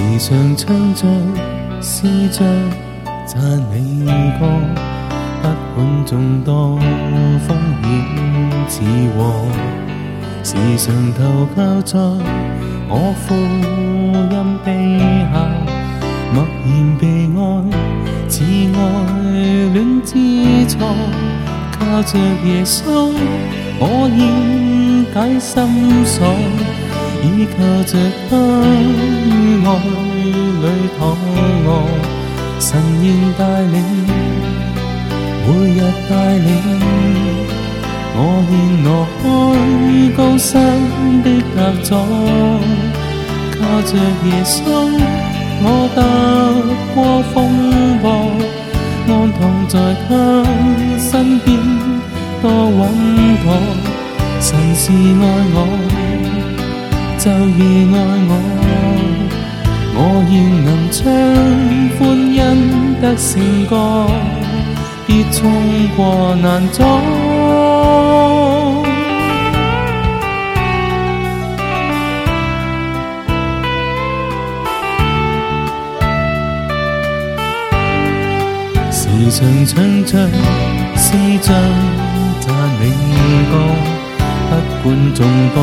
时常唱着、思着、赞你歌，不管众多风险似祸。时常投靠在我富音地下，默然被爱，似爱恋之错。靠着耶稣，我现解心锁。倚靠著他爱里躺卧，神愿带领，每日带领。我愿挪开高山的隔阻，靠着耶稣，我踏过风波，安躺在他身边多稳妥，神是爱我。就已爱我，我愿能将欢欣得胜过，别冲过难阻。时常唱着思乡，但未觉。伴众多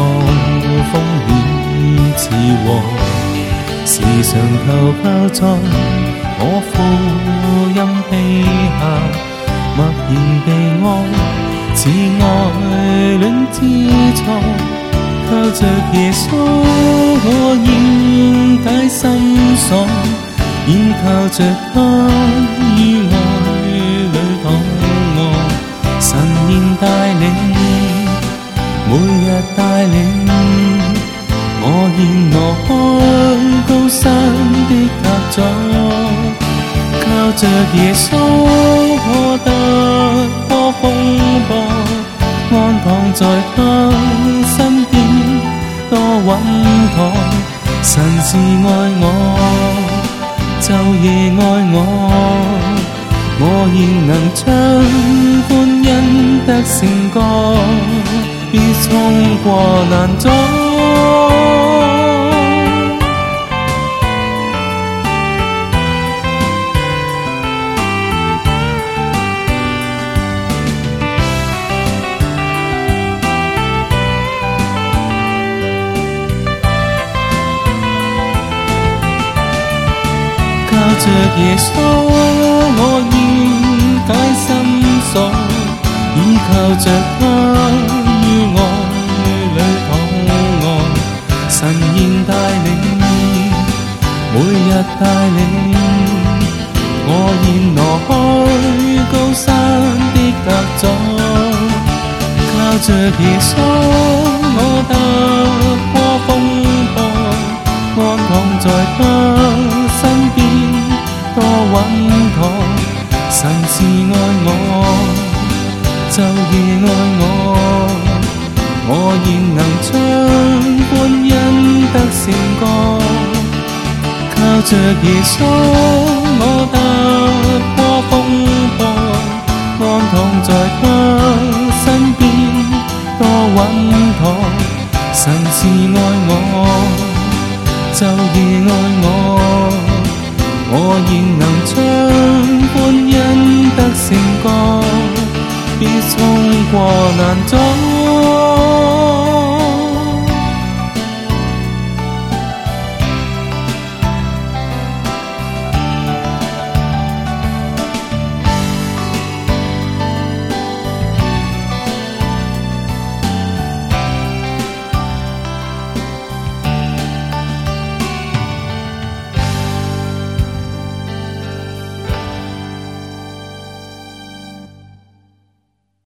风雨之王，时常投靠在我负阴气下，默然地爱，似爱恋之错。靠着耶稣，我应解心锁，依靠着他。着耶稣，我得多风波，安躺在他身边，多稳妥。神是爱我，昼夜爱我，我现能将欢欣德圣歌，必冲过难阻。靠着耶稣，我要解心锁，倚靠着他於愛裏躺卧，神現帶領，每日帶領，我現挪開高山的隔阻，靠着耶穌我帶。是愛我，晝夜愛我，我現能將歡欣得勝歌，靠着耶穌，我踏過風波，安躺在他身邊多穩妥，神是愛我，晝夜愛我，我現能將。别冲过难走。